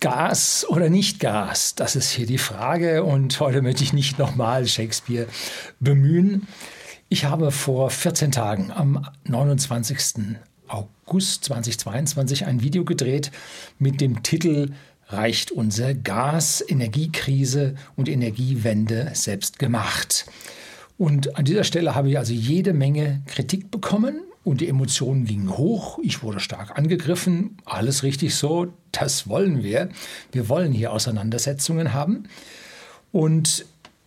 Gas oder nicht Gas? Das ist hier die Frage und heute möchte ich nicht nochmal Shakespeare bemühen. Ich habe vor 14 Tagen am 29. August 2022 ein Video gedreht mit dem Titel Reicht unser Gas, Energiekrise und Energiewende selbst gemacht? Und an dieser Stelle habe ich also jede Menge Kritik bekommen und die Emotionen gingen hoch. Ich wurde stark angegriffen. Alles richtig so. Das wollen wir. Wir wollen hier Auseinandersetzungen haben. Und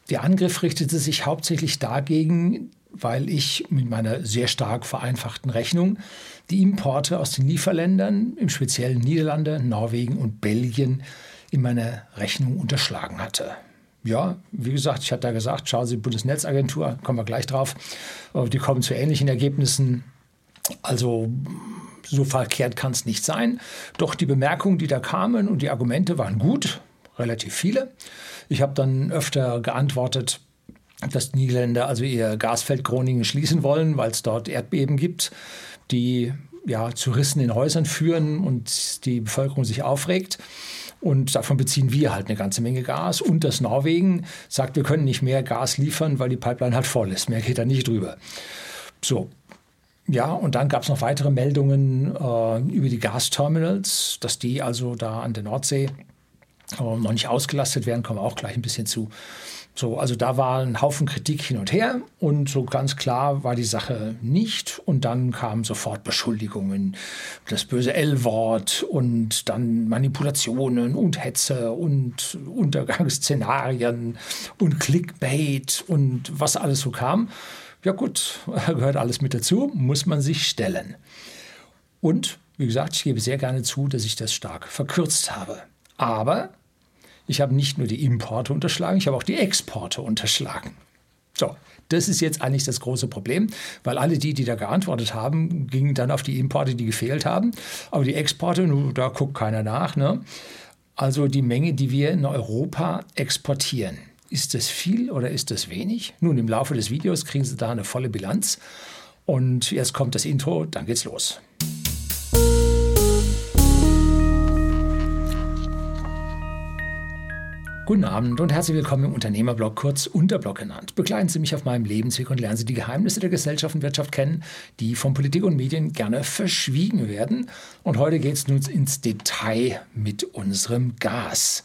der Angriff richtete sich hauptsächlich dagegen, weil ich mit meiner sehr stark vereinfachten Rechnung die Importe aus den Lieferländern, im speziellen Niederlande, Norwegen und Belgien, in meiner Rechnung unterschlagen hatte. Ja, wie gesagt, ich hatte da gesagt, schauen Sie, Bundesnetzagentur, kommen wir gleich drauf, die kommen zu ähnlichen Ergebnissen. Also so verkehrt kann es nicht sein. Doch die Bemerkungen, die da kamen und die Argumente waren gut, relativ viele. Ich habe dann öfter geantwortet, dass die Niederländer also ihr Gasfeld Groningen schließen wollen, weil es dort Erdbeben gibt, die ja zu Rissen in Häusern führen und die Bevölkerung sich aufregt. Und davon beziehen wir halt eine ganze Menge Gas. Und das Norwegen sagt, wir können nicht mehr Gas liefern, weil die Pipeline halt voll ist. Mehr geht da nicht drüber. So, ja, und dann gab es noch weitere Meldungen äh, über die Gasterminals, dass die also da an der Nordsee äh, noch nicht ausgelastet werden, kommen wir auch gleich ein bisschen zu. So, also da war ein Haufen Kritik hin und her und so ganz klar war die Sache nicht. Und dann kamen sofort Beschuldigungen, das böse L-Wort und dann Manipulationen und Hetze und Untergangsszenarien und Clickbait und was alles so kam. Ja gut, gehört alles mit dazu, muss man sich stellen. Und wie gesagt, ich gebe sehr gerne zu, dass ich das stark verkürzt habe. Aber ich habe nicht nur die Importe unterschlagen, ich habe auch die Exporte unterschlagen. So, das ist jetzt eigentlich das große Problem, weil alle die, die da geantwortet haben, gingen dann auf die Importe, die gefehlt haben. Aber die Exporte, da guckt keiner nach. Ne? Also die Menge, die wir in Europa exportieren. Ist das viel oder ist das wenig? Nun, im Laufe des Videos kriegen Sie da eine volle Bilanz. Und jetzt kommt das Intro, dann geht's los. Guten Abend und herzlich willkommen im Unternehmerblog, kurz Unterblog genannt. Begleiten Sie mich auf meinem Lebensweg und lernen Sie die Geheimnisse der Gesellschaft und Wirtschaft kennen, die von Politik und Medien gerne verschwiegen werden. Und heute geht es nun ins Detail mit unserem Gas.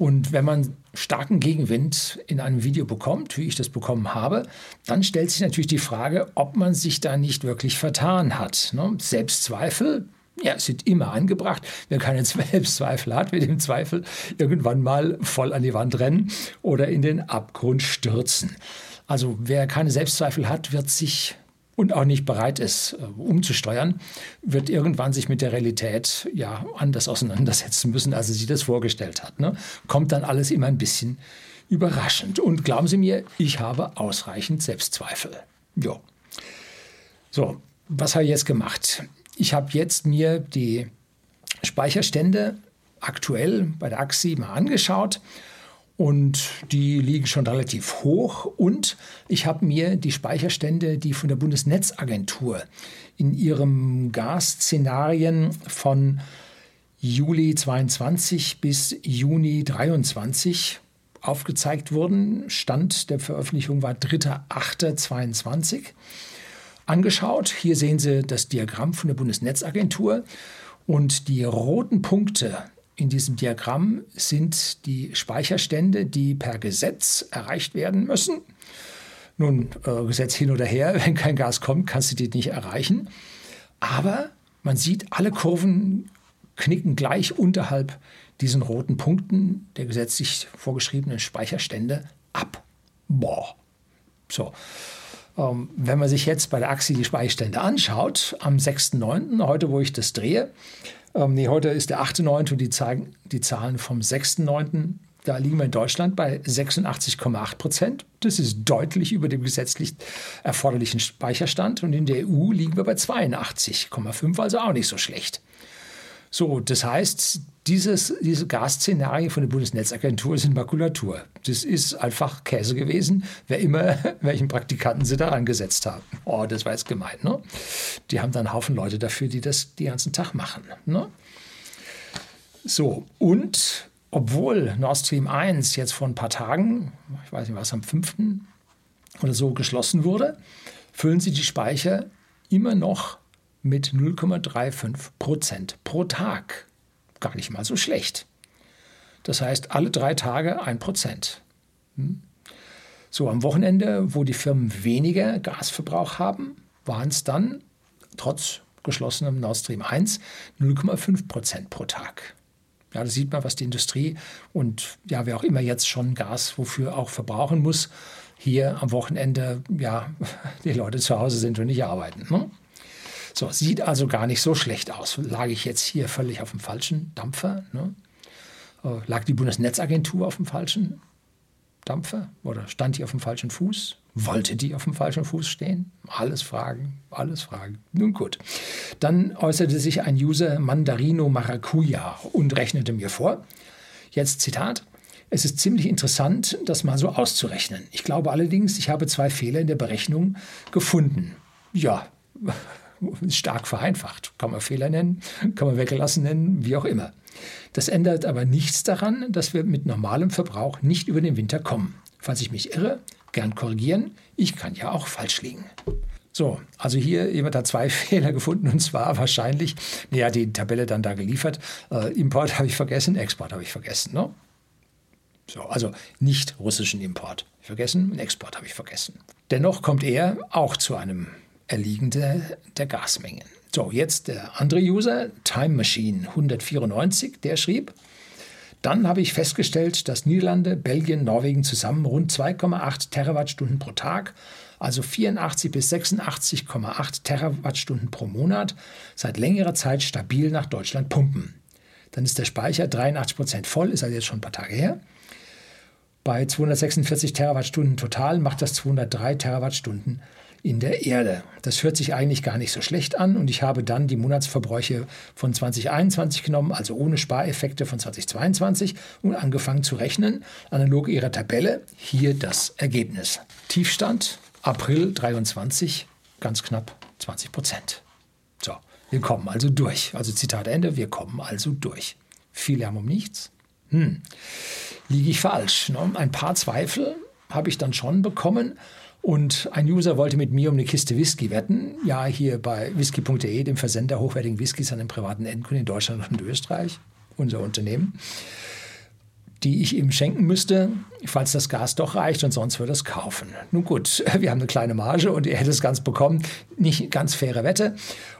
Und wenn man starken Gegenwind in einem Video bekommt, wie ich das bekommen habe, dann stellt sich natürlich die Frage, ob man sich da nicht wirklich vertan hat. Ne? Selbstzweifel, ja, sind immer angebracht. Wer keine Selbstzweifel hat, wird im Zweifel irgendwann mal voll an die Wand rennen oder in den Abgrund stürzen. Also wer keine Selbstzweifel hat, wird sich und auch nicht bereit ist, äh, umzusteuern, wird irgendwann sich mit der Realität ja anders auseinandersetzen müssen, als er sich das vorgestellt hat. Ne? Kommt dann alles immer ein bisschen überraschend. Und glauben Sie mir, ich habe ausreichend Selbstzweifel. Jo. So, was habe ich jetzt gemacht? Ich habe jetzt mir die Speicherstände aktuell bei der AXI mal angeschaut und die liegen schon relativ hoch. Und ich habe mir die Speicherstände, die von der Bundesnetzagentur in ihrem Gasszenarien von Juli 22 bis Juni 23 aufgezeigt wurden. Stand der Veröffentlichung war 3.8.22 angeschaut. Hier sehen Sie das Diagramm von der Bundesnetzagentur und die roten Punkte in diesem Diagramm sind die Speicherstände, die per Gesetz erreicht werden müssen. Nun, äh, Gesetz hin oder her, wenn kein Gas kommt, kannst du die nicht erreichen. Aber man sieht, alle Kurven knicken gleich unterhalb diesen roten Punkten der gesetzlich vorgeschriebenen Speicherstände ab. Boah. So. Ähm, wenn man sich jetzt bei der Axi die Speicherstände anschaut, am 6.9., heute wo ich das drehe, ähm, nee, heute ist der 8.9. und die zeigen die Zahlen vom 6.9. Da liegen wir in Deutschland bei 86,8 Prozent. Das ist deutlich über dem gesetzlich erforderlichen Speicherstand. Und in der EU liegen wir bei 82,5, also auch nicht so schlecht. So, das heißt, dieses, diese Gasszenarien von der Bundesnetzagentur sind Makulatur. Das ist einfach Käse gewesen, wer immer, welchen Praktikanten sie da angesetzt haben. Oh, das war jetzt gemein, ne? Die haben dann einen Haufen Leute dafür, die das den ganzen Tag machen, ne? So, und obwohl Nord Stream 1 jetzt vor ein paar Tagen, ich weiß nicht was, am 5. oder so geschlossen wurde, füllen sie die Speicher immer noch mit 0,35 Prozent pro Tag. Gar nicht mal so schlecht. Das heißt, alle drei Tage ein Prozent. Hm? So, am Wochenende, wo die Firmen weniger Gasverbrauch haben, waren es dann trotz geschlossenem Nord Stream 1 0,5 Prozent pro Tag. Ja, da sieht man, was die Industrie und ja, wer auch immer jetzt schon Gas wofür auch verbrauchen muss, hier am Wochenende, ja, die Leute zu Hause sind und nicht arbeiten. Ne? So, sieht also gar nicht so schlecht aus. Lag ich jetzt hier völlig auf dem falschen Dampfer? Ne? Äh, lag die Bundesnetzagentur auf dem falschen Dampfer oder stand die auf dem falschen Fuß? Wollte die auf dem falschen Fuß stehen? Alles Fragen, alles Fragen. Nun gut. Dann äußerte sich ein User Mandarino Maracuja und rechnete mir vor. Jetzt Zitat. Es ist ziemlich interessant, das mal so auszurechnen. Ich glaube allerdings, ich habe zwei Fehler in der Berechnung gefunden. Ja, stark vereinfacht. Kann man Fehler nennen, kann man weggelassen nennen, wie auch immer. Das ändert aber nichts daran, dass wir mit normalem Verbrauch nicht über den Winter kommen. Falls ich mich irre, gern korrigieren. Ich kann ja auch falsch liegen. So, also hier, jemand hat zwei Fehler gefunden und zwar wahrscheinlich, naja, die Tabelle dann da geliefert. Äh, Import habe ich vergessen, Export habe ich vergessen. Ne? So, also nicht russischen Import vergessen Export habe ich vergessen. Dennoch kommt er auch zu einem Erliegen der, der Gasmengen. So, jetzt der andere User, Time Machine 194, der schrieb, dann habe ich festgestellt, dass Niederlande, Belgien, Norwegen zusammen rund 2,8 Terawattstunden pro Tag, also 84 bis 86,8 Terawattstunden pro Monat, seit längerer Zeit stabil nach Deutschland pumpen. Dann ist der Speicher 83 Prozent voll, ist also jetzt schon ein paar Tage her. Bei 246 Terawattstunden total macht das 203 Terawattstunden in der Erde. Das hört sich eigentlich gar nicht so schlecht an und ich habe dann die Monatsverbräuche von 2021 genommen, also ohne Spareffekte von 2022 und angefangen zu rechnen. Analog ihrer Tabelle, hier das Ergebnis. Tiefstand April 23, ganz knapp 20 Prozent. So, wir kommen also durch. Also Zitat Ende, wir kommen also durch. Viel Lärm um nichts. Hm. Liege ich falsch? Ne? Ein paar Zweifel habe ich dann schon bekommen. Und ein User wollte mit mir um eine Kiste Whisky wetten. Ja, hier bei whisky.de, dem Versender hochwertigen Whiskys an den privaten Endkunden in Deutschland und Österreich, unser Unternehmen, die ich ihm schenken müsste, falls das Gas doch reicht und sonst würde es kaufen. Nun gut, wir haben eine kleine Marge und er hätte es ganz bekommen. Nicht ganz faire Wette.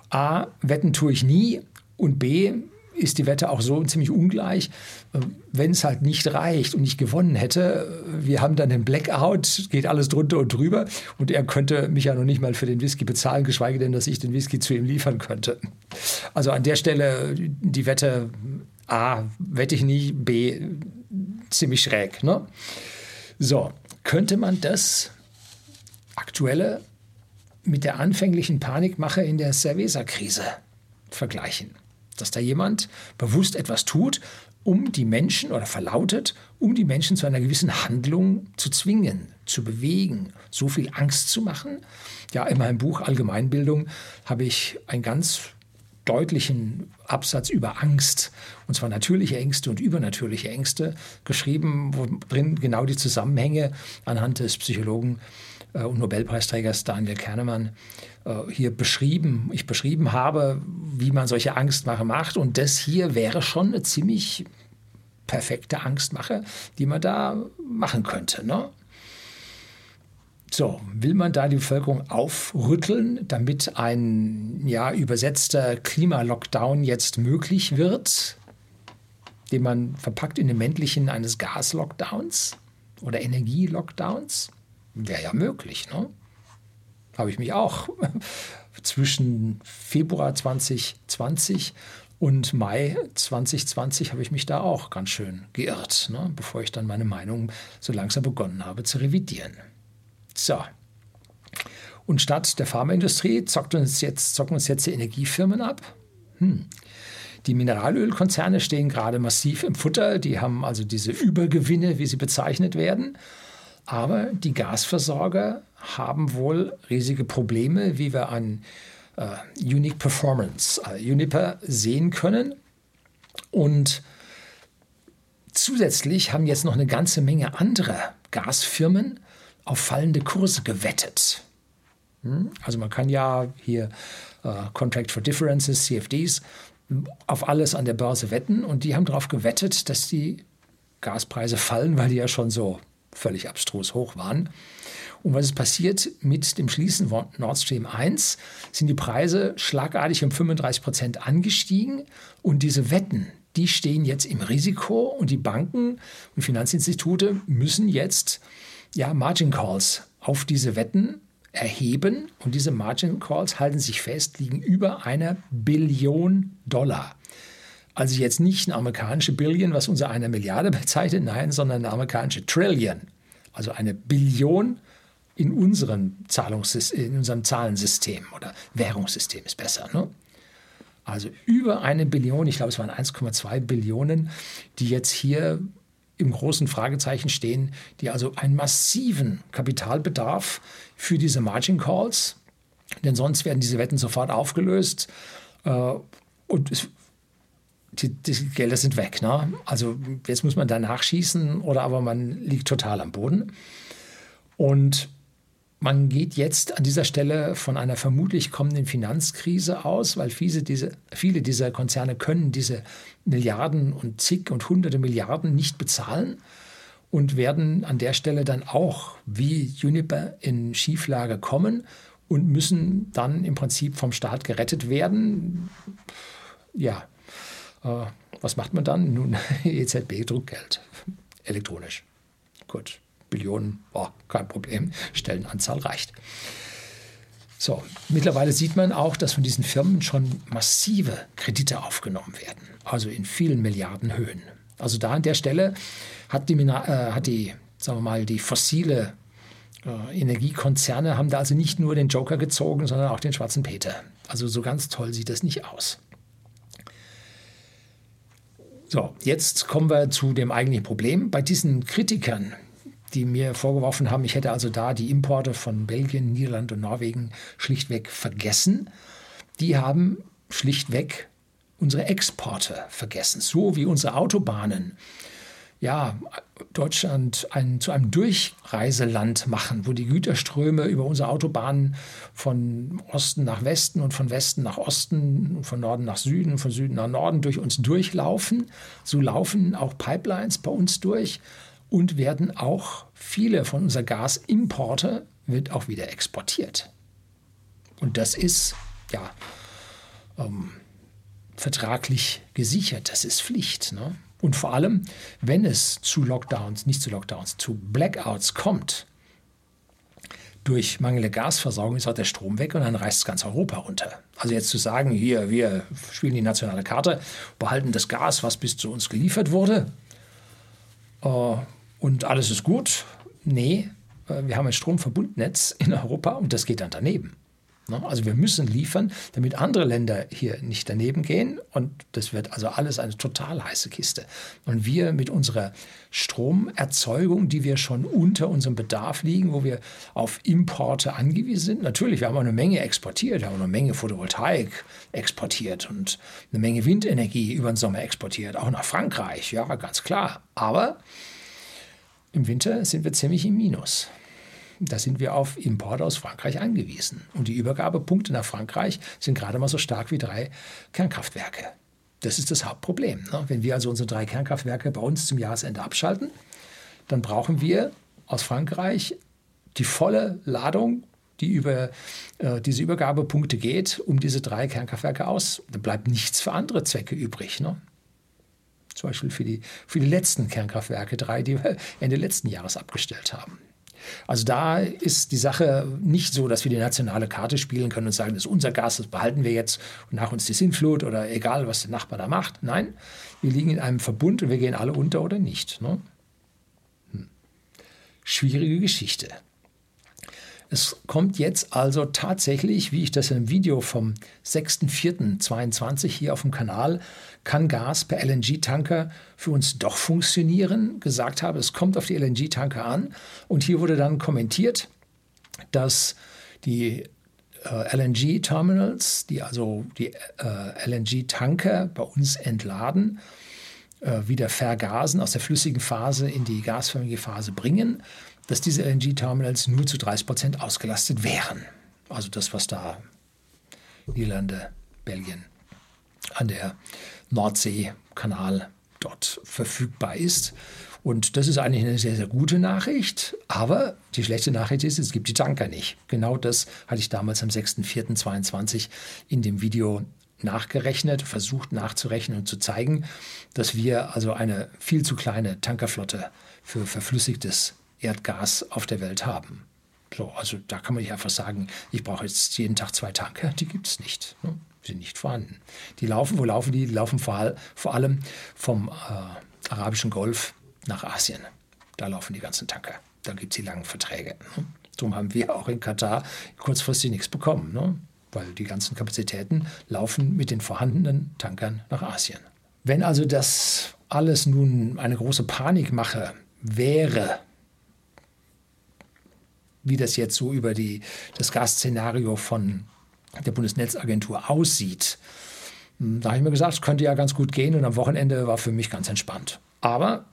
A, wetten tue ich nie. Und B, ist die Wette auch so ziemlich ungleich. Wenn es halt nicht reicht und ich gewonnen hätte, wir haben dann den Blackout, geht alles drunter und drüber und er könnte mich ja noch nicht mal für den Whisky bezahlen, geschweige denn, dass ich den Whisky zu ihm liefern könnte. Also an der Stelle die Wette A, wette ich nie, B, ziemlich schräg. Ne? So, könnte man das aktuelle mit der anfänglichen Panikmache in der Cerveza-Krise vergleichen? Dass da jemand bewusst etwas tut, um die Menschen oder verlautet, um die Menschen zu einer gewissen Handlung zu zwingen, zu bewegen, so viel Angst zu machen. Ja, in meinem Buch Allgemeinbildung habe ich einen ganz deutlichen Absatz über Angst, und zwar natürliche Ängste und übernatürliche Ängste, geschrieben, wo drin genau die Zusammenhänge anhand des Psychologen und Nobelpreisträgers Daniel Kahnemann äh, hier beschrieben, ich beschrieben habe, wie man solche Angstmache macht. Und das hier wäre schon eine ziemlich perfekte Angstmache, die man da machen könnte. Ne? So, will man da die Bevölkerung aufrütteln, damit ein ja, übersetzter Klimalockdown jetzt möglich wird, den man verpackt in den Männlichen eines Gaslockdowns oder Energielockdowns? Wäre ja möglich, ne? Habe ich mich auch zwischen Februar 2020 und Mai 2020 habe ich mich da auch ganz schön geirrt, ne? bevor ich dann meine Meinung so langsam begonnen habe zu revidieren. So. Und statt der Pharmaindustrie zockt uns jetzt, zocken uns jetzt die Energiefirmen ab. Hm. Die Mineralölkonzerne stehen gerade massiv im Futter. Die haben also diese Übergewinne, wie sie bezeichnet werden. Aber die Gasversorger haben wohl riesige Probleme, wie wir an äh, Unique Performance, äh, Uniper sehen können. Und Zusätzlich haben jetzt noch eine ganze Menge andere Gasfirmen auf fallende Kurse gewettet. Hm? Also man kann ja hier äh, Contract for Differences, CFDs, auf alles an der Börse wetten und die haben darauf gewettet, dass die Gaspreise fallen, weil die ja schon so völlig abstrus hoch waren. Und was ist passiert mit dem Schließen von Nord Stream 1? Sind die Preise schlagartig um 35 Prozent angestiegen und diese Wetten, die stehen jetzt im Risiko und die Banken und Finanzinstitute müssen jetzt ja, Margin Calls auf diese Wetten erheben und diese Margin Calls halten sich fest, liegen über einer Billion Dollar. Also jetzt nicht eine amerikanische Billion, was unser eine Milliarde bezeichnet, nein, sondern eine amerikanische Trillion. Also eine Billion in unserem, Zahlungssystem, in unserem Zahlensystem oder Währungssystem ist besser. Ne? Also über eine Billion, ich glaube es waren 1,2 Billionen, die jetzt hier im großen Fragezeichen stehen, die also einen massiven Kapitalbedarf für diese Margin Calls, denn sonst werden diese Wetten sofort aufgelöst äh, und es, die, die, Gelder sind weg. Ne? Also jetzt muss man da nachschießen oder aber man liegt total am Boden. Und man geht jetzt an dieser Stelle von einer vermutlich kommenden Finanzkrise aus, weil viele, diese, viele dieser Konzerne können diese Milliarden und zig und hunderte Milliarden nicht bezahlen und werden an der Stelle dann auch wie Juniper in Schieflage kommen und müssen dann im Prinzip vom Staat gerettet werden. Ja, was macht man dann? Nun, EZB druckt Geld elektronisch. Gut. Billionen, oh, kein Problem, Stellenanzahl reicht. So, mittlerweile sieht man auch, dass von diesen Firmen schon massive Kredite aufgenommen werden, also in vielen Milliarden Höhen. Also da an der Stelle hat die, äh, hat die sagen wir mal, die fossile äh, Energiekonzerne haben da also nicht nur den Joker gezogen, sondern auch den schwarzen Peter. Also so ganz toll sieht das nicht aus. So, jetzt kommen wir zu dem eigentlichen Problem. Bei diesen Kritikern die mir vorgeworfen haben, ich hätte also da die Importe von Belgien, Niederland und Norwegen schlichtweg vergessen. Die haben schlichtweg unsere Exporte vergessen, so wie unsere Autobahnen ja, Deutschland ein, zu einem Durchreiseland machen, wo die Güterströme über unsere Autobahnen von Osten nach Westen und von Westen nach Osten, von Norden nach Süden, von Süden nach Norden durch uns durchlaufen. So laufen auch Pipelines bei uns durch und werden auch viele von unseren Gasimporte wird auch wieder exportiert. Und das ist ja ähm, vertraglich gesichert, das ist Pflicht. Ne? Und vor allem, wenn es zu Lockdowns, nicht zu Lockdowns, zu Blackouts kommt, durch mangelnde Gasversorgung ist auch der Strom weg und dann reißt ganz Europa runter. Also jetzt zu sagen, hier, wir spielen die nationale Karte, behalten das Gas, was bis zu uns geliefert wurde, äh, und alles ist gut. Nee, äh, wir haben ein Stromverbundnetz in Europa und das geht dann daneben. Ne? Also wir müssen liefern, damit andere Länder hier nicht daneben gehen. Und das wird also alles eine total heiße Kiste. Und wir mit unserer Stromerzeugung, die wir schon unter unserem Bedarf liegen, wo wir auf Importe angewiesen sind. Natürlich, wir haben auch eine Menge exportiert, wir haben eine Menge Photovoltaik exportiert und eine Menge Windenergie über den Sommer exportiert, auch nach Frankreich, ja, ganz klar. Aber im Winter sind wir ziemlich im Minus. Da sind wir auf Importe aus Frankreich angewiesen. Und die Übergabepunkte nach Frankreich sind gerade mal so stark wie drei Kernkraftwerke. Das ist das Hauptproblem. Ne? Wenn wir also unsere drei Kernkraftwerke bei uns zum Jahresende abschalten, dann brauchen wir aus Frankreich die volle Ladung, die über äh, diese Übergabepunkte geht, um diese drei Kernkraftwerke aus. Da bleibt nichts für andere Zwecke übrig. Ne? Zum Beispiel für die, für die letzten Kernkraftwerke, drei, die wir Ende letzten Jahres abgestellt haben. Also da ist die Sache nicht so, dass wir die nationale Karte spielen können und sagen, das ist unser Gas, das behalten wir jetzt und nach uns die Sintflut oder egal, was der Nachbar da macht. Nein, wir liegen in einem Verbund und wir gehen alle unter oder nicht. Ne? Hm. Schwierige Geschichte. Es kommt jetzt also tatsächlich, wie ich das im Video vom 6.4.22 hier auf dem Kanal, kann Gas per LNG-Tanker für uns doch funktionieren, gesagt habe, es kommt auf die LNG-Tanker an. Und hier wurde dann kommentiert, dass die äh, LNG-Terminals, die also die äh, LNG-Tanker bei uns entladen, äh, wieder vergasen, aus der flüssigen Phase in die gasförmige Phase bringen, dass diese LNG-Terminals nur zu 30 Prozent ausgelastet wären. Also das, was da Niederlande, Belgien an der Nordseekanal dort verfügbar ist. Und das ist eigentlich eine sehr, sehr gute Nachricht. Aber die schlechte Nachricht ist, es gibt die Tanker nicht. Genau das hatte ich damals am 6.4.22 in dem Video nachgerechnet, versucht nachzurechnen und zu zeigen, dass wir also eine viel zu kleine Tankerflotte für verflüssigtes Erdgas auf der Welt haben. So, also da kann man nicht einfach sagen, ich brauche jetzt jeden Tag zwei Tanker. Die gibt es nicht. Ne? sind nicht vorhanden. Die laufen, wo laufen die? Die laufen vor, vor allem vom äh, arabischen Golf nach Asien. Da laufen die ganzen Tanker. Da gibt es die langen Verträge. Ne? Darum haben wir auch in Katar kurzfristig nichts bekommen, ne? weil die ganzen Kapazitäten laufen mit den vorhandenen Tankern nach Asien. Wenn also das alles nun eine große Panikmache wäre, wie das jetzt so über die, das Gasszenario von der Bundesnetzagentur aussieht, hm, da habe ich mir gesagt, es könnte ja ganz gut gehen und am Wochenende war für mich ganz entspannt. Aber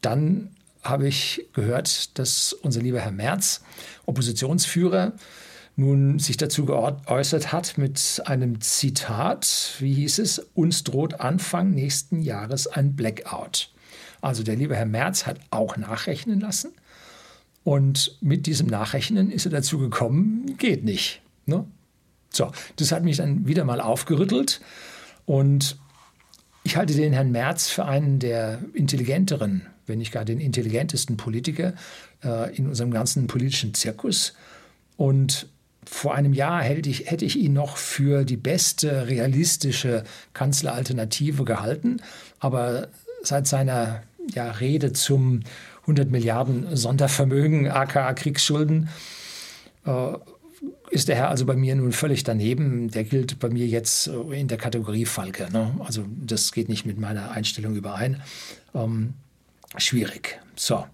dann habe ich gehört, dass unser lieber Herr Merz, Oppositionsführer, nun sich dazu geäußert hat mit einem Zitat, wie hieß es, uns droht Anfang nächsten Jahres ein Blackout. Also der liebe Herr Merz hat auch nachrechnen lassen und mit diesem Nachrechnen ist er dazu gekommen, geht nicht. Ne? So, das hat mich dann wieder mal aufgerüttelt und ich halte den Herrn Merz für einen der intelligenteren, wenn nicht gar den intelligentesten Politiker äh, in unserem ganzen politischen Zirkus. Und vor einem Jahr hätte ich, hätte ich ihn noch für die beste realistische Kanzleralternative gehalten. Aber seit seiner ja, Rede zum 100 Milliarden Sondervermögen, aka Kriegsschulden, äh, ist der Herr also bei mir nun völlig daneben. Der gilt bei mir jetzt in der Kategorie Falke. Ne? Also das geht nicht mit meiner Einstellung überein. Ähm, schwierig. So.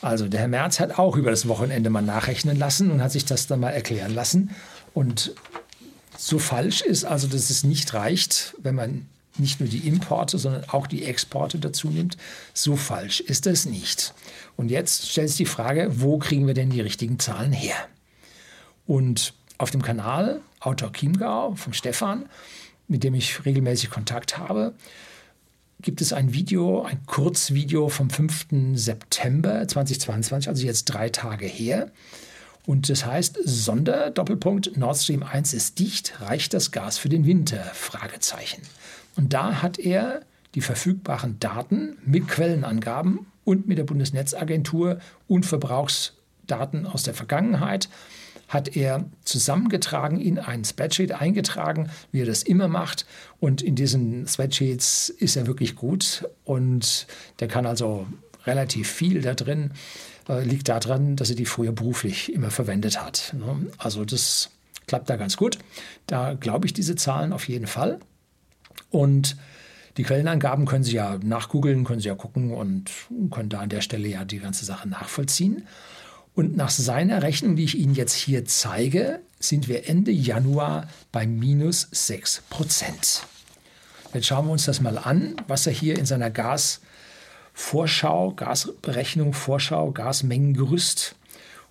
Also der Herr Merz hat auch über das Wochenende mal nachrechnen lassen und hat sich das dann mal erklären lassen. Und so falsch ist also, dass es nicht reicht, wenn man nicht nur die Importe, sondern auch die Exporte dazu nimmt. So falsch ist es nicht. Und jetzt stellt sich die Frage, wo kriegen wir denn die richtigen Zahlen her? Und auf dem Kanal Autor Chiemgau vom Stefan, mit dem ich regelmäßig Kontakt habe, gibt es ein Video, ein Kurzvideo vom 5. September 2022, also jetzt drei Tage her. Und das heißt, Sonder, Doppelpunkt, Nord Stream 1 ist dicht, reicht das Gas für den Winter? Fragezeichen. Und da hat er die verfügbaren Daten mit Quellenangaben und mit der Bundesnetzagentur und Verbrauchsdaten aus der Vergangenheit hat er zusammengetragen, in ein Spreadsheet eingetragen, wie er das immer macht. Und in diesen Spreadsheets ist er wirklich gut und der kann also relativ viel da drin. Äh, liegt daran, dass er die früher beruflich immer verwendet hat. Ne? Also das klappt da ganz gut. Da glaube ich diese Zahlen auf jeden Fall. Und die Quellenangaben können Sie ja nachgoogeln, können Sie ja gucken und können da an der Stelle ja die ganze Sache nachvollziehen. Und nach seiner Rechnung, die ich Ihnen jetzt hier zeige, sind wir Ende Januar bei minus 6 Prozent. Jetzt schauen wir uns das mal an, was er hier in seiner Gasvorschau, Gasberechnung, Vorschau, Gasmengengerüst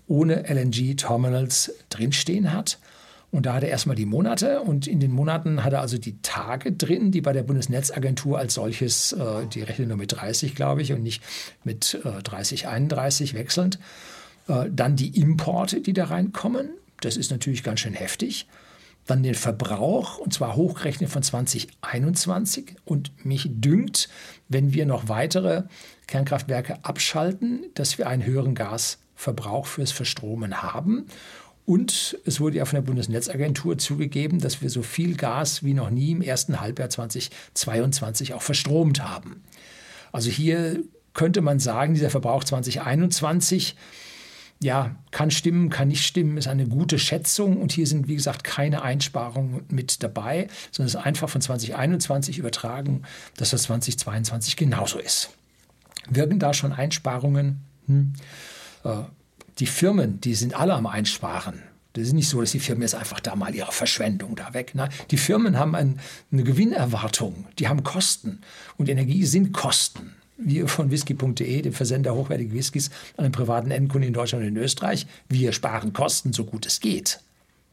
ohne LNG-Terminals drinstehen hat. Und da hat er erstmal die Monate und in den Monaten hat er also die Tage drin, die bei der Bundesnetzagentur als solches, äh, die rechnen nur mit 30, glaube ich, und nicht mit äh, 30, 31 wechselnd. Äh, dann die Importe, die da reinkommen. Das ist natürlich ganz schön heftig. Dann den Verbrauch, und zwar hochgerechnet von 2021. Und mich dünkt, wenn wir noch weitere Kernkraftwerke abschalten, dass wir einen höheren Gasverbrauch fürs Verstromen haben. Und es wurde ja von der Bundesnetzagentur zugegeben, dass wir so viel Gas wie noch nie im ersten Halbjahr 2022 auch verstromt haben. Also hier könnte man sagen, dieser Verbrauch 2021 ja, kann stimmen, kann nicht stimmen, ist eine gute Schätzung. Und hier sind, wie gesagt, keine Einsparungen mit dabei, sondern es ist einfach von 2021 übertragen, dass das 2022 genauso ist. Wirken da schon Einsparungen? Hm. Äh, die Firmen, die sind alle am Einsparen. Das ist nicht so, dass die Firmen jetzt einfach da mal ihre Verschwendung da weg. Ne? Die Firmen haben ein, eine Gewinnerwartung, die haben Kosten. Und Energie sind Kosten. Wir von whisky.de, dem Versender hochwertiger Whiskys an den privaten Endkunden in Deutschland und in Österreich, wir sparen Kosten, so gut es geht.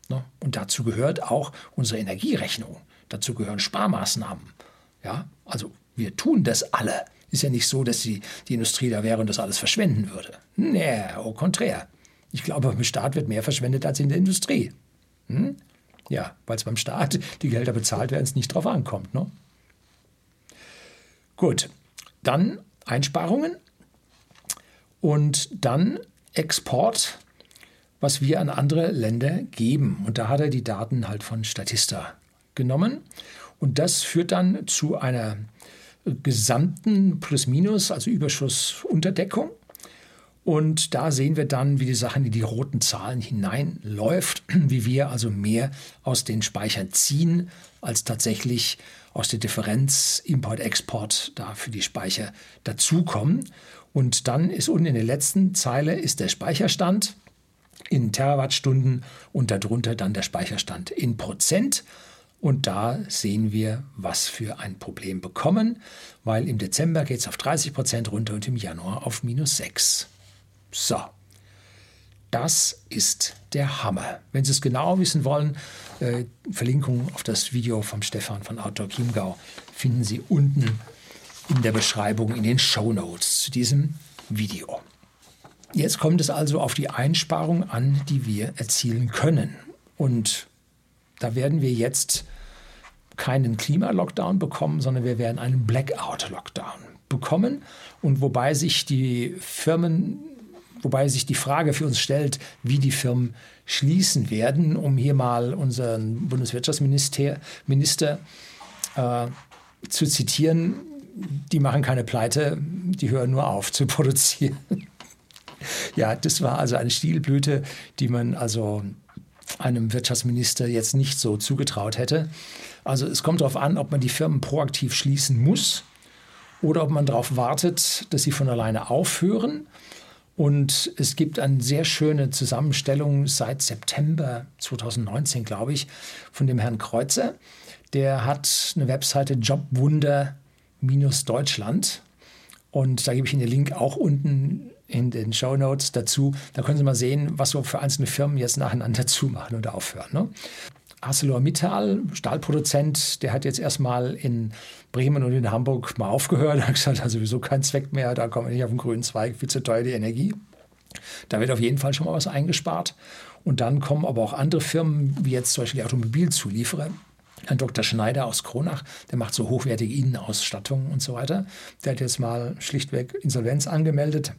Ne? Und dazu gehört auch unsere Energierechnung. Dazu gehören Sparmaßnahmen. Ja, also wir tun das alle. Ist ja nicht so, dass die, die Industrie da wäre und das alles verschwenden würde. Nee, au contraire. Ich glaube, beim Staat wird mehr verschwendet als in der Industrie. Hm? Ja, weil es beim Staat die Gelder bezahlt werden, es nicht drauf ankommt. Ne? Gut, dann Einsparungen und dann Export, was wir an andere Länder geben. Und da hat er die Daten halt von Statista genommen. Und das führt dann zu einer gesamten Plus-Minus, also Überschuss-Unterdeckung. Und da sehen wir dann, wie die Sache in die roten Zahlen hineinläuft, wie wir also mehr aus den Speichern ziehen, als tatsächlich aus der Differenz Import-Export da für die Speicher dazukommen. Und dann ist unten in der letzten Zeile ist der Speicherstand in Terawattstunden und darunter dann der Speicherstand in Prozent. Und da sehen wir, was für ein Problem bekommen, weil im Dezember geht es auf 30 Prozent runter und im Januar auf minus 6. So, das ist der Hammer. Wenn Sie es genau wissen wollen, äh, Verlinkung auf das Video vom Stefan von Outdoor Chiemgau finden Sie unten in der Beschreibung in den Show Notes zu diesem Video. Jetzt kommt es also auf die Einsparung an, die wir erzielen können. Und da werden wir jetzt keinen Klima-Lockdown bekommen, sondern wir werden einen Blackout-Lockdown bekommen. Und wobei sich die Firmen, wobei sich die Frage für uns stellt, wie die Firmen schließen werden, um hier mal unseren Bundeswirtschaftsminister Minister, äh, zu zitieren, die machen keine Pleite, die hören nur auf zu produzieren. ja, das war also eine Stilblüte, die man also einem Wirtschaftsminister jetzt nicht so zugetraut hätte. Also es kommt darauf an, ob man die Firmen proaktiv schließen muss oder ob man darauf wartet, dass sie von alleine aufhören. Und es gibt eine sehr schöne Zusammenstellung seit September 2019, glaube ich, von dem Herrn Kreuzer. Der hat eine Webseite Jobwunder-Deutschland. Und da gebe ich Ihnen den Link auch unten in den Show Notes dazu. Da können Sie mal sehen, was so für einzelne Firmen jetzt nacheinander zumachen und aufhören. Ne? ArcelorMittal, Stahlproduzent, der hat jetzt erstmal in Bremen und in Hamburg mal aufgehört. Er hat gesagt, hat sowieso keinen Zweck mehr, da kommen wir nicht auf den grünen Zweig, viel zu teuer die Energie. Da wird auf jeden Fall schon mal was eingespart. Und dann kommen aber auch andere Firmen, wie jetzt zum Beispiel die Automobilzulieferer. Ein Dr. Schneider aus Kronach, der macht so hochwertige Innenausstattung und so weiter. Der hat jetzt mal schlichtweg Insolvenz angemeldet.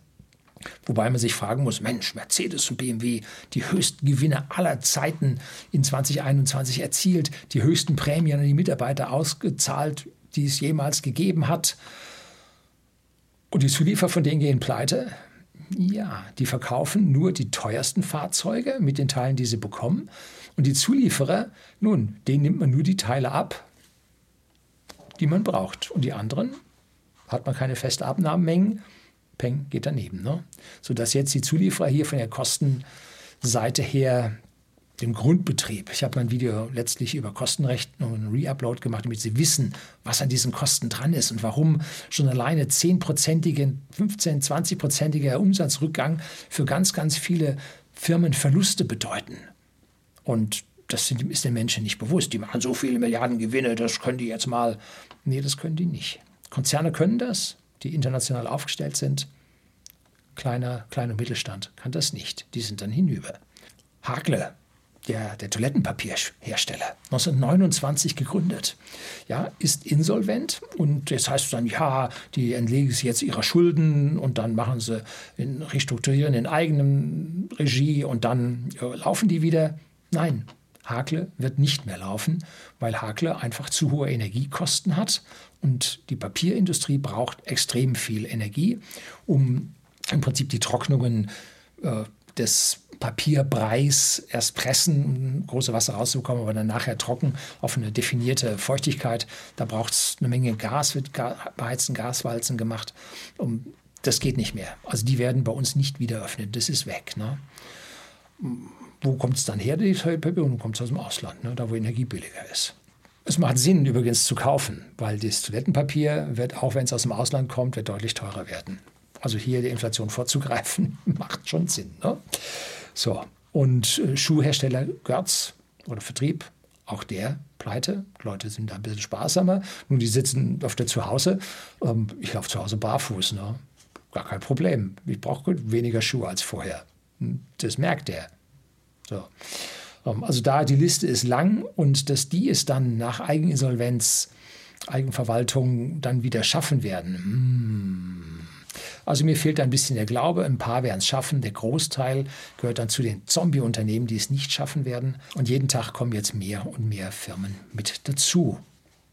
Wobei man sich fragen muss, Mensch, Mercedes und BMW, die höchsten Gewinne aller Zeiten in 2021 erzielt, die höchsten Prämien an die Mitarbeiter ausgezahlt, die es jemals gegeben hat. Und die Zulieferer von denen gehen pleite. Ja, die verkaufen nur die teuersten Fahrzeuge mit den Teilen, die sie bekommen. Und die Zulieferer, nun, denen nimmt man nur die Teile ab, die man braucht. Und die anderen hat man keine Festabnahmemengen Peng geht daneben. Ne? Sodass jetzt die Zulieferer hier von der Kostenseite her den Grundbetrieb. Ich habe mein Video letztlich über Kostenrechnung und Reupload gemacht, damit Sie wissen, was an diesen Kosten dran ist und warum schon alleine 10-prozentige, 15-, 20-prozentiger Umsatzrückgang für ganz, ganz viele Firmen Verluste bedeuten. Und das ist den Menschen nicht bewusst. Die machen so viele Milliarden Gewinne, das können die jetzt mal. Nee, das können die nicht. Konzerne können das, die international aufgestellt sind. Kleiner, kleiner Mittelstand kann das nicht. Die sind dann hinüber. Hagler, der, der Toilettenpapierhersteller, 1929 gegründet, ja, ist insolvent und jetzt heißt es dann, ja, die entlegen sich jetzt ihrer Schulden und dann machen sie in, restrukturieren in eigenem Regie und dann äh, laufen die wieder. Nein, Hakle wird nicht mehr laufen, weil Hakle einfach zu hohe Energiekosten hat und die Papierindustrie braucht extrem viel Energie, um im Prinzip die Trocknungen äh, des Papierbreis erst pressen, um große Wasser rauszubekommen, aber dann nachher trocken auf eine definierte Feuchtigkeit. Da braucht es eine Menge Gas, wird beheizten Gaswalzen gemacht. Um, das geht nicht mehr. Also die werden bei uns nicht wieder öffnen. Das ist weg. Ne? Wo kommt es dann her, die Toilettenpapier? Kommt es aus dem Ausland, ne? da wo Energie billiger ist. Es macht Sinn, übrigens zu kaufen, weil das Toilettenpapier wird, auch wenn es aus dem Ausland kommt, wird deutlich teurer werden. Also hier die Inflation vorzugreifen, macht schon Sinn. Ne? So, und äh, Schuhhersteller Götz oder Vertrieb, auch der pleite. Leute sind da ein bisschen sparsamer. Nun, die sitzen öfter zu Hause. Ähm, ich laufe zu Hause barfuß. Ne? Gar kein Problem. Ich brauche weniger Schuhe als vorher. Hm, das merkt er. So. Ähm, also da die Liste ist lang und dass die es dann nach Eigeninsolvenz, Eigenverwaltung dann wieder schaffen werden. Hm. Also mir fehlt ein bisschen der Glaube. Ein paar werden es schaffen. Der Großteil gehört dann zu den Zombie-Unternehmen, die es nicht schaffen werden. Und jeden Tag kommen jetzt mehr und mehr Firmen mit dazu.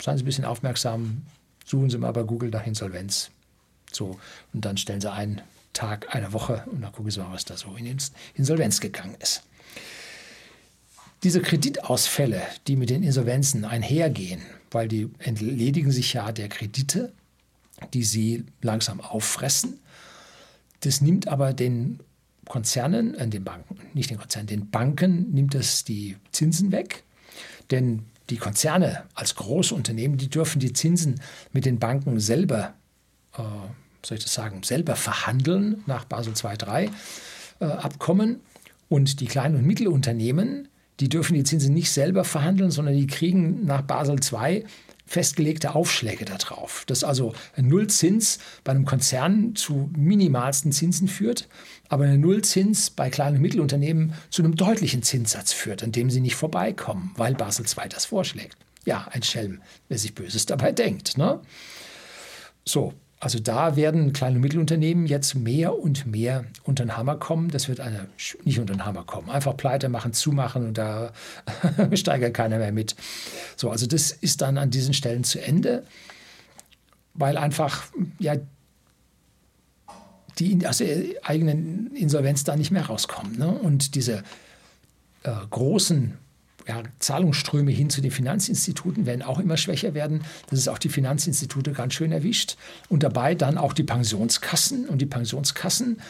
Seien Sie ein bisschen aufmerksam. Suchen Sie mal bei Google nach Insolvenz. So, und dann stellen Sie einen Tag, eine Woche und dann gucken Sie mal, was da so in Insolvenz gegangen ist. Diese Kreditausfälle, die mit den Insolvenzen einhergehen, weil die entledigen sich ja der Kredite, die sie langsam auffressen. Das nimmt aber den Konzernen, äh, den Banken, nicht den Konzernen, den Banken nimmt es die Zinsen weg. Denn die Konzerne als Großunternehmen, die dürfen die Zinsen mit den Banken selber, äh, soll ich das sagen, selber verhandeln nach Basel II-III äh, Abkommen. Und die kleinen und Mittelunternehmen, die dürfen die Zinsen nicht selber verhandeln, sondern die kriegen nach Basel II festgelegte Aufschläge darauf. Dass also ein Nullzins bei einem Konzern zu minimalsten Zinsen führt, aber ein Nullzins bei kleinen und Mittelunternehmen zu einem deutlichen Zinssatz führt, an dem sie nicht vorbeikommen, weil Basel II das vorschlägt. Ja, ein Schelm, wer sich Böses dabei denkt. Ne? So, also da werden kleine und Mittelunternehmen jetzt mehr und mehr unter den Hammer kommen. Das wird eine, nicht unter den Hammer kommen. Einfach pleite machen, zumachen und da steigert keiner mehr mit. So, also das ist dann an diesen Stellen zu Ende, weil einfach ja die aus der eigenen Insolvenz da nicht mehr rauskommen. Ne? Und diese äh, großen ja, Zahlungsströme hin zu den Finanzinstituten werden auch immer schwächer werden. Das ist auch die Finanzinstitute ganz schön erwischt. Und dabei dann auch die Pensionskassen. Und die Pensionskassen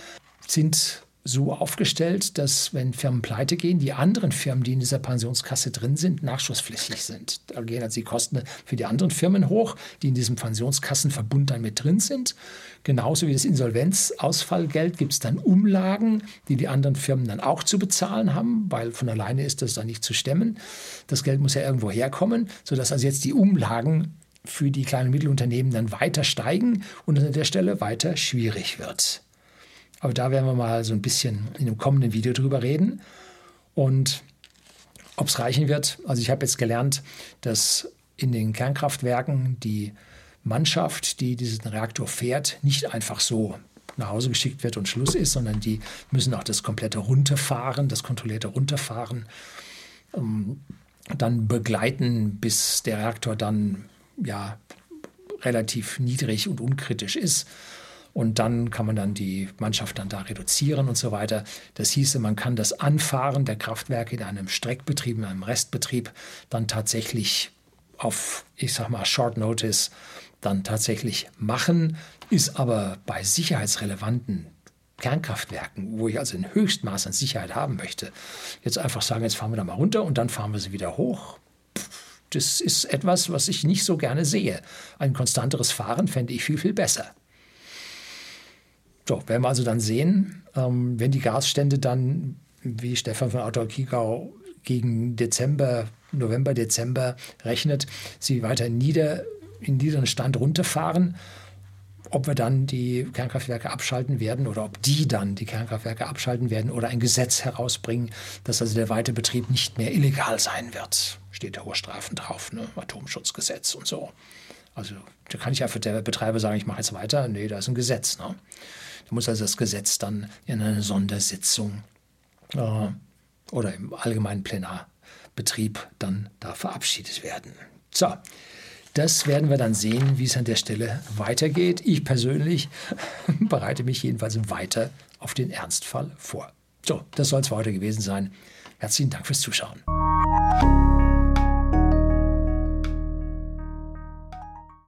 sind so aufgestellt, dass wenn Firmen pleite gehen, die anderen Firmen, die in dieser Pensionskasse drin sind, nachschusspflichtig sind. Da gehen also die Kosten für die anderen Firmen hoch, die in diesem Pensionskassenverbund dann mit drin sind. Genauso wie das Insolvenzausfallgeld gibt es dann Umlagen, die die anderen Firmen dann auch zu bezahlen haben, weil von alleine ist das dann nicht zu stemmen. Das Geld muss ja irgendwo herkommen, sodass also jetzt die Umlagen für die kleinen und Mittelunternehmen dann weiter steigen und an der Stelle weiter schwierig wird. Aber da werden wir mal so ein bisschen in einem kommenden Video drüber reden. Und ob es reichen wird, also ich habe jetzt gelernt, dass in den Kernkraftwerken die Mannschaft, die diesen Reaktor fährt, nicht einfach so nach Hause geschickt wird und Schluss ist, sondern die müssen auch das komplette Runterfahren, das kontrollierte Runterfahren ähm, dann begleiten, bis der Reaktor dann ja relativ niedrig und unkritisch ist. Und dann kann man dann die Mannschaft dann da reduzieren und so weiter. Das hieße, man kann das Anfahren der Kraftwerke in einem Streckbetrieb, in einem Restbetrieb dann tatsächlich auf, ich sag mal, Short Notice dann tatsächlich machen, ist aber bei sicherheitsrelevanten Kernkraftwerken, wo ich also ein Höchstmaß an Sicherheit haben möchte, jetzt einfach sagen, jetzt fahren wir da mal runter und dann fahren wir sie wieder hoch. Das ist etwas, was ich nicht so gerne sehe. Ein konstanteres Fahren fände ich viel, viel besser. So, werden wir also dann sehen, ähm, wenn die Gasstände dann, wie Stefan von Autor-Kiegau gegen Dezember, November, Dezember rechnet, sie weiter nieder, in niederen Stand runterfahren, ob wir dann die Kernkraftwerke abschalten werden oder ob die dann die Kernkraftwerke abschalten werden oder ein Gesetz herausbringen, dass also der Weiterbetrieb nicht mehr illegal sein wird. Steht da hohe Strafen drauf, ne? Atomschutzgesetz und so. Also da kann ich einfach der Betreiber sagen, ich mache jetzt weiter. Nee, da ist ein Gesetz. Ne? Da muss also das Gesetz dann in einer Sondersitzung äh, oder im allgemeinen Plenarbetrieb dann da verabschiedet werden. So, das werden wir dann sehen, wie es an der Stelle weitergeht. Ich persönlich bereite mich jedenfalls weiter auf den Ernstfall vor. So, das soll es für heute gewesen sein. Herzlichen Dank fürs Zuschauen.